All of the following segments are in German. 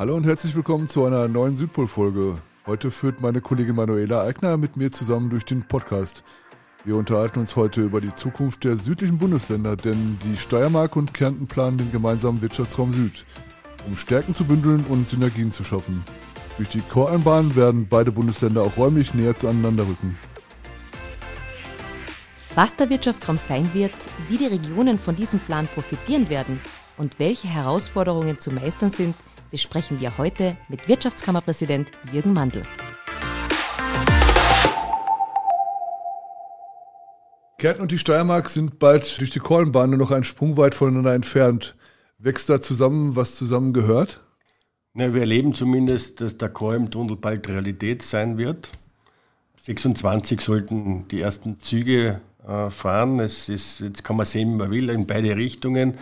Hallo und herzlich willkommen zu einer neuen Südpol-Folge. Heute führt meine Kollegin Manuela Eigner mit mir zusammen durch den Podcast. Wir unterhalten uns heute über die Zukunft der südlichen Bundesländer, denn die Steiermark und Kärnten planen den gemeinsamen Wirtschaftsraum Süd, um Stärken zu bündeln und Synergien zu schaffen. Durch die Choreinbahn werden beide Bundesländer auch räumlich näher zueinander rücken. Was der Wirtschaftsraum sein wird, wie die Regionen von diesem Plan profitieren werden und welche Herausforderungen zu meistern sind, besprechen wir heute mit Wirtschaftskammerpräsident Jürgen Mandl. Kärnten und die Steiermark sind bald durch die Kornbahn nur noch einen Sprung weit voneinander entfernt. Wächst da zusammen, was zusammen gehört? Na, wir erleben zumindest, dass der Kolmtunnel bald Realität sein wird. 26 sollten die ersten Züge fahren. Es ist, jetzt kann man sehen, wie man will, in beide Richtungen.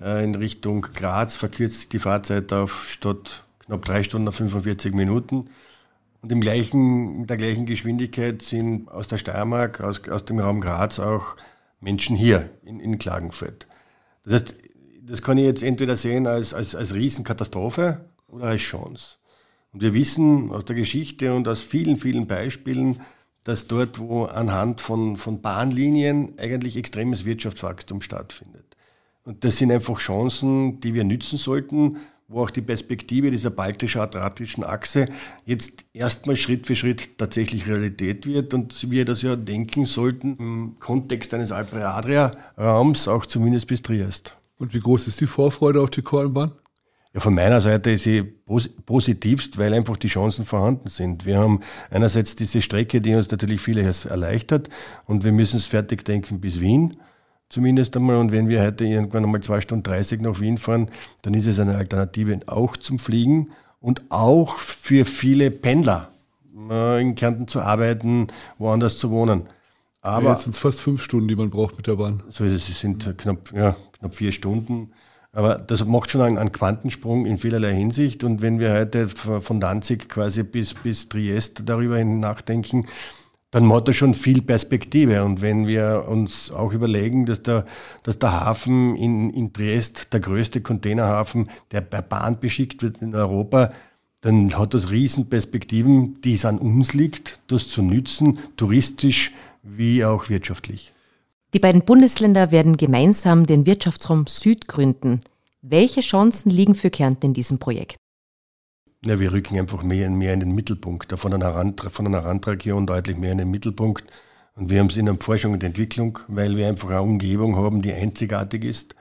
Äh, in Richtung Graz verkürzt die Fahrzeit auf statt knapp drei Stunden 45 Minuten. Und im gleichen, mit der gleichen Geschwindigkeit sind aus der Steiermark, aus, aus dem Raum Graz auch Menschen hier in, in Klagenfurt. Das heißt, das kann ich jetzt entweder sehen als, als, als Riesenkatastrophe oder als Chance. Und wir wissen aus der Geschichte und aus vielen, vielen Beispielen, dass dort, wo anhand von, von Bahnlinien eigentlich extremes Wirtschaftswachstum stattfindet. Und das sind einfach Chancen, die wir nützen sollten, wo auch die Perspektive dieser baltisch-adriatischen Achse jetzt erstmal Schritt für Schritt tatsächlich Realität wird und wir das ja denken sollten im Kontext eines Alpe-Adria-Raums, auch zumindest bis Triest. Und wie groß ist die Vorfreude auf die Kornbahn? Ja, von meiner Seite ist sie positivst, weil einfach die Chancen vorhanden sind. Wir haben einerseits diese Strecke, die uns natürlich vieles erleichtert und wir müssen es fertig denken bis Wien zumindest einmal. Und wenn wir heute irgendwann einmal zwei Stunden 30 nach Wien fahren, dann ist es eine Alternative auch zum Fliegen und auch für viele Pendler äh, in Kärnten zu arbeiten, woanders zu wohnen. Aber ja, jetzt sind es fast fünf Stunden, die man braucht mit der Bahn. So ist es. Es sind knapp, ja, knapp vier Stunden. Aber das macht schon einen, Quantensprung in vielerlei Hinsicht. Und wenn wir heute von Danzig quasi bis, bis Triest darüber nachdenken, dann hat er schon viel Perspektive. Und wenn wir uns auch überlegen, dass der, dass der Hafen in, in Triest der größte Containerhafen, der per Bahn beschickt wird in Europa, dann hat das Riesenperspektiven, die es an uns liegt, das zu nützen, touristisch wie auch wirtschaftlich. Die beiden Bundesländer werden gemeinsam den Wirtschaftsraum Süd gründen. Welche Chancen liegen für Kärnten in diesem Projekt? Ja, wir rücken einfach mehr und mehr in den Mittelpunkt, von einer, Rand, von einer Randregion deutlich mehr in den Mittelpunkt. Und wir haben es in der Forschung und Entwicklung, weil wir einfach eine Umgebung haben, die einzigartig ist.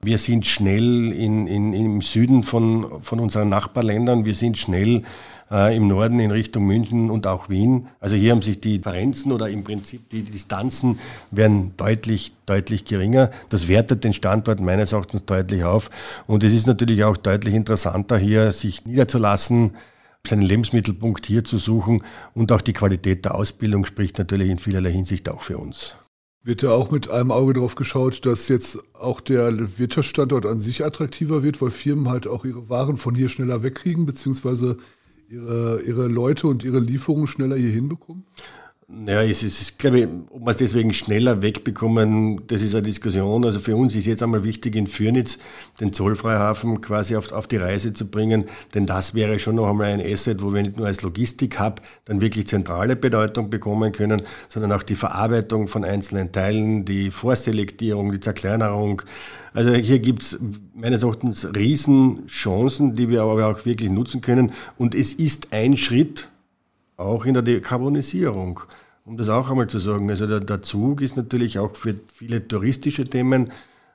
Wir sind schnell in, in, im Süden von, von unseren Nachbarländern, wir sind schnell äh, im Norden in Richtung München und auch Wien. Also hier haben sich die Differenzen oder im Prinzip die Distanzen werden deutlich, deutlich geringer. Das wertet den Standort meines Erachtens deutlich auf. Und es ist natürlich auch deutlich interessanter, hier sich niederzulassen, seinen Lebensmittelpunkt hier zu suchen und auch die Qualität der Ausbildung spricht natürlich in vielerlei Hinsicht auch für uns. Wird ja auch mit einem Auge darauf geschaut, dass jetzt auch der Wirtschaftsstandort an sich attraktiver wird, weil Firmen halt auch ihre Waren von hier schneller wegkriegen, beziehungsweise ihre, ihre Leute und ihre Lieferungen schneller hier hinbekommen? Ja, es ist, ich glaube, ob wir es deswegen schneller wegbekommen, das ist eine Diskussion. Also für uns ist jetzt einmal wichtig, in Fürnitz den Zollfreihafen quasi auf, auf die Reise zu bringen, denn das wäre schon noch einmal ein Asset, wo wir nicht nur als Logistik-Hub dann wirklich zentrale Bedeutung bekommen können, sondern auch die Verarbeitung von einzelnen Teilen, die Vorselektierung, die Zerkleinerung. Also hier gibt es meines Erachtens Riesenchancen, die wir aber auch wirklich nutzen können. Und es ist ein Schritt, auch in der Dekarbonisierung. Um das auch einmal zu sagen. Also der, der Zug ist natürlich auch für viele touristische Themen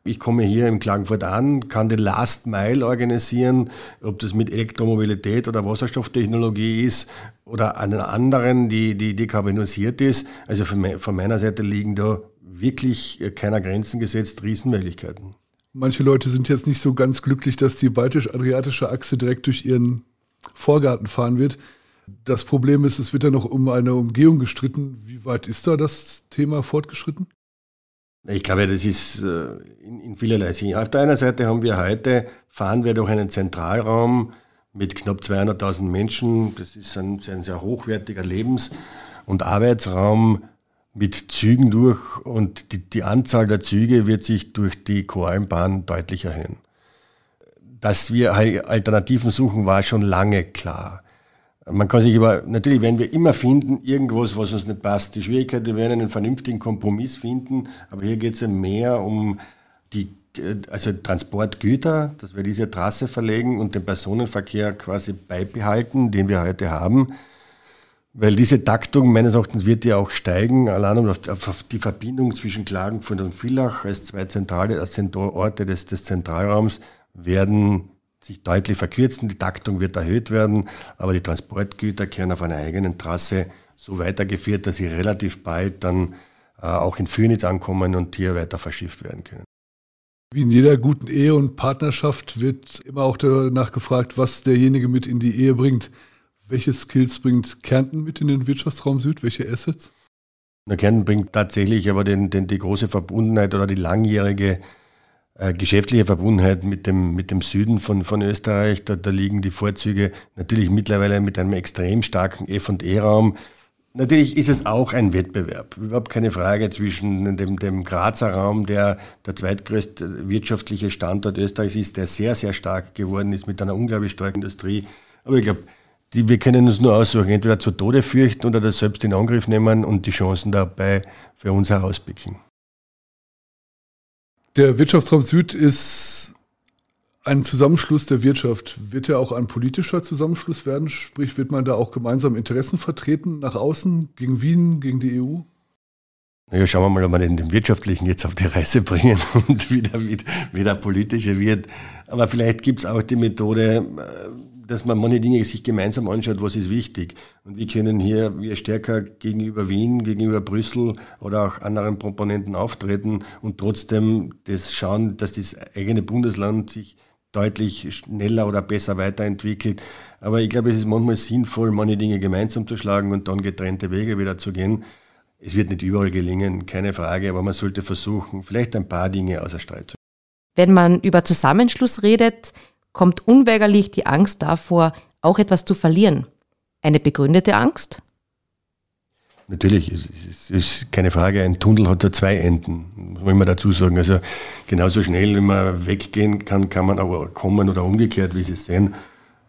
ich komme hier in Klagenfurt an, kann den Last Mile organisieren, ob das mit Elektromobilität oder Wasserstofftechnologie ist oder einer anderen, die, die dekarbonisiert ist. Also von meiner Seite liegen da wirklich keiner Grenzen gesetzt, Riesenmöglichkeiten. Manche Leute sind jetzt nicht so ganz glücklich, dass die baltisch-adriatische Achse direkt durch ihren Vorgarten fahren wird. Das Problem ist, es wird ja noch um eine Umgehung gestritten. Wie weit ist da das Thema fortgeschritten? Ich glaube, das ist äh, in, vielerlei Sinn. Auf der einen Seite haben wir heute, fahren wir durch einen Zentralraum mit knapp 200.000 Menschen. Das ist ein, ein sehr hochwertiger Lebens- und Arbeitsraum mit Zügen durch und die, die Anzahl der Züge wird sich durch die Koralmbahn deutlich erhöhen. dass wir Alternativen suchen, war schon lange klar. Man kann sich aber, natürlich werden wir immer finden, irgendwas, was uns nicht passt. Die Schwierigkeit, wir werden einen vernünftigen Kompromiss finden, aber hier geht es ja mehr um die also Transportgüter, dass wir diese Trasse verlegen und den Personenverkehr quasi beibehalten, den wir heute haben. Weil diese Taktung meines Erachtens wird ja auch steigen, allein auf, auf die Verbindung zwischen Klagenfurt und Villach als zwei zentrale Orte des, des Zentralraums werden sich deutlich verkürzen. Die Taktung wird erhöht werden, aber die Transportgüter kehren auf einer eigenen Trasse so weitergeführt, dass sie relativ bald dann äh, auch in Phoenix ankommen und hier weiter verschifft werden können. Wie in jeder guten Ehe und Partnerschaft wird immer auch danach gefragt, was derjenige mit in die Ehe bringt. Welche Skills bringt Kärnten mit in den Wirtschaftsraum Süd? Welche Assets? Na, Kärnten bringt tatsächlich aber den, den, die große Verbundenheit oder die langjährige äh, geschäftliche Verbundenheit mit dem, mit dem Süden von, von Österreich. Da, da liegen die Vorzüge natürlich mittlerweile mit einem extrem starken F&E-Raum. Natürlich ist es auch ein Wettbewerb, überhaupt keine Frage zwischen dem, dem Grazer Raum, der der zweitgrößte wirtschaftliche Standort Österreichs ist, der sehr, sehr stark geworden ist mit einer unglaublich starken Industrie. Aber ich glaube, wir können uns nur aussuchen, entweder zu Tode fürchten oder das selbst in Angriff nehmen und die Chancen dabei für uns herauspicken. Der Wirtschaftsraum Süd ist ein Zusammenschluss der Wirtschaft. Wird er auch ein politischer Zusammenschluss werden? Sprich, wird man da auch gemeinsam Interessen vertreten nach außen, gegen Wien, gegen die EU? Naja, schauen wir mal, ob wir den, den wirtschaftlichen jetzt auf die Reise bringen und wieder, wieder, wieder politischer wird. Aber vielleicht gibt es auch die Methode, äh, dass man manche Dinge sich gemeinsam anschaut, was ist wichtig. Und wir können hier wir stärker gegenüber Wien, gegenüber Brüssel oder auch anderen Komponenten auftreten und trotzdem das schauen, dass das eigene Bundesland sich deutlich schneller oder besser weiterentwickelt. Aber ich glaube, es ist manchmal sinnvoll, manche Dinge gemeinsam zu schlagen und dann getrennte Wege wieder zu gehen. Es wird nicht überall gelingen, keine Frage, aber man sollte versuchen, vielleicht ein paar Dinge außer Streit zu. Wenn man über Zusammenschluss redet, kommt unweigerlich die Angst davor, auch etwas zu verlieren. Eine begründete Angst? Natürlich, es ist keine Frage, ein Tunnel hat ja zwei Enden, muss man immer dazu sagen. Also genauso schnell, wie man weggehen kann, kann man aber kommen oder umgekehrt, wie Sie sehen.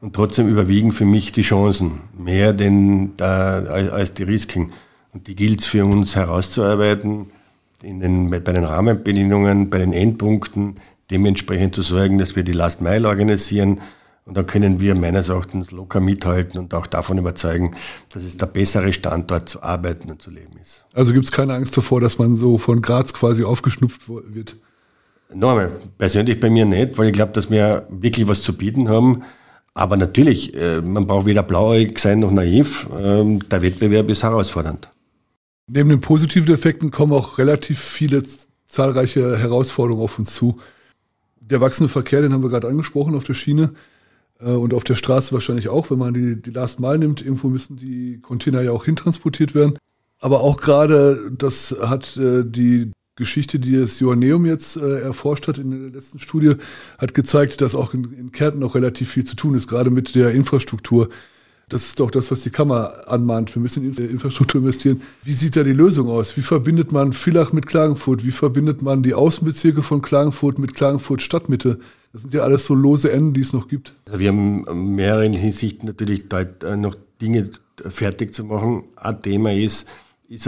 Und trotzdem überwiegen für mich die Chancen mehr denn da, als die Risiken. Und die gilt es für uns herauszuarbeiten, in den, bei den Rahmenbedingungen, bei den Endpunkten, dementsprechend zu sorgen, dass wir die Last Mile organisieren. Und dann können wir meines Erachtens locker mithalten und auch davon überzeugen, dass es der bessere Standort zu arbeiten und zu leben ist. Also gibt es keine Angst davor, dass man so von Graz quasi aufgeschnupft wird? Nochmal, persönlich bei mir nicht, weil ich glaube, dass wir wirklich was zu bieten haben. Aber natürlich, äh, man braucht weder blauäugig sein noch naiv. Ähm, der Wettbewerb ist herausfordernd. Neben den positiven Effekten kommen auch relativ viele zahlreiche Herausforderungen auf uns zu der wachsende Verkehr, den haben wir gerade angesprochen auf der Schiene äh, und auf der Straße wahrscheinlich auch, wenn man die, die Last Mile nimmt. Irgendwo müssen die Container ja auch hintransportiert werden. Aber auch gerade, das hat äh, die Geschichte, die das Joanneum jetzt äh, erforscht hat in der letzten Studie, hat gezeigt, dass auch in, in Kärnten noch relativ viel zu tun ist, gerade mit der Infrastruktur. Das ist doch das, was die Kammer anmahnt. Wir müssen in Infrastruktur investieren. Wie sieht da die Lösung aus? Wie verbindet man Villach mit Klagenfurt? Wie verbindet man die Außenbezirke von Klagenfurt mit Klagenfurt Stadtmitte? Das sind ja alles so lose Enden, die es noch gibt. Also wir haben in mehreren Hinsichten natürlich äh, noch Dinge fertig zu machen. Ein Thema ist, ist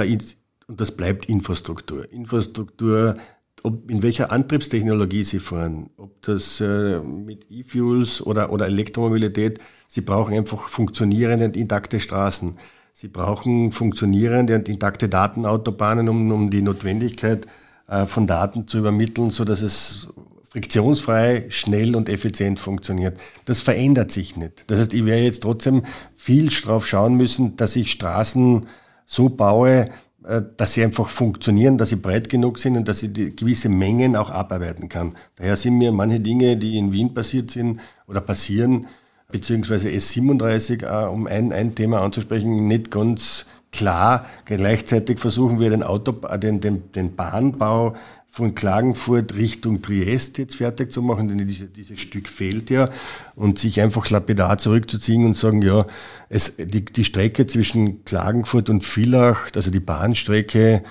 und das bleibt Infrastruktur. Infrastruktur, ob, in welcher Antriebstechnologie Sie fahren, ob das äh, mit E-Fuels oder, oder Elektromobilität, Sie brauchen einfach funktionierende und intakte Straßen. Sie brauchen funktionierende und intakte Datenautobahnen, um, um die Notwendigkeit äh, von Daten zu übermitteln, so dass es friktionsfrei, schnell und effizient funktioniert. Das verändert sich nicht. Das heißt, ich werde jetzt trotzdem viel drauf schauen müssen, dass ich Straßen so baue, äh, dass sie einfach funktionieren, dass sie breit genug sind und dass sie die gewisse Mengen auch abarbeiten kann. Daher sind mir manche Dinge, die in Wien passiert sind oder passieren, beziehungsweise S37, äh, um ein, ein Thema anzusprechen, nicht ganz klar. Gleichzeitig versuchen wir den, Auto, äh, den, den, den Bahnbau von Klagenfurt Richtung Triest jetzt fertig zu machen, denn diese, dieses Stück fehlt ja. Und sich einfach lapidar zurückzuziehen und sagen, ja, es, die, die Strecke zwischen Klagenfurt und Villach, also die Bahnstrecke,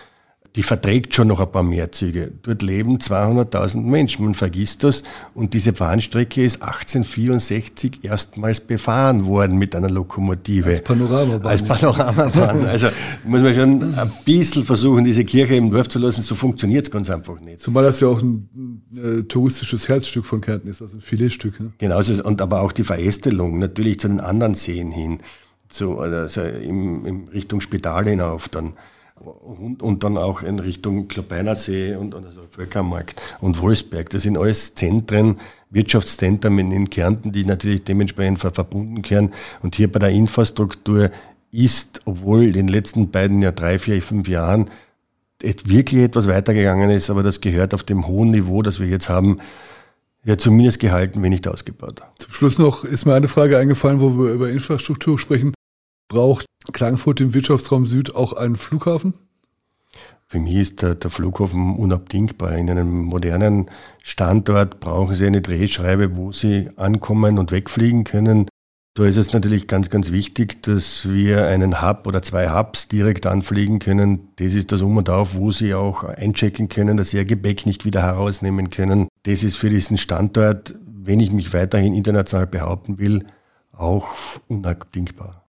die verträgt schon noch ein paar mehr Züge. Dort leben 200.000 Menschen, man vergisst das. Und diese Bahnstrecke ist 1864 erstmals befahren worden mit einer Lokomotive. Als Panoramabahn. Als Panoramabahn. Also muss man schon ein bisschen versuchen, diese Kirche im Dorf zu lassen. So funktioniert es ganz einfach nicht. Zumal das ja auch ein äh, touristisches Herzstück von Kärnten ist, also ein Filetstück. Ne? Genau, und aber auch die Verästelung natürlich zu den anderen Seen hin, zu, also in, in Richtung Spital hinauf dann und, und dann auch in Richtung Klobeiner See und, und also Völkermarkt und Wolfsberg. Das sind alles Zentren, Wirtschaftszentren in Kärnten, die natürlich dementsprechend verbunden gehören. Und hier bei der Infrastruktur ist, obwohl in den letzten beiden, ja drei, vier, fünf Jahren wirklich etwas weitergegangen ist, aber das gehört auf dem hohen Niveau, das wir jetzt haben, ja zumindest gehalten, wenn nicht ausgebaut. Zum Schluss noch ist mir eine Frage eingefallen, wo wir über Infrastruktur sprechen. Braucht Klagenfurt im Wirtschaftsraum Süd auch einen Flughafen? Für mich ist der, der, Flughafen unabdingbar. In einem modernen Standort brauchen Sie eine Drehschreibe, wo Sie ankommen und wegfliegen können. Da ist es natürlich ganz, ganz wichtig, dass wir einen Hub oder zwei Hubs direkt anfliegen können. Das ist das Um und Auf, wo Sie auch einchecken können, dass Sie Ihr Gepäck nicht wieder herausnehmen können. Das ist für diesen Standort, wenn ich mich weiterhin international behaupten will, auch unabdingbar.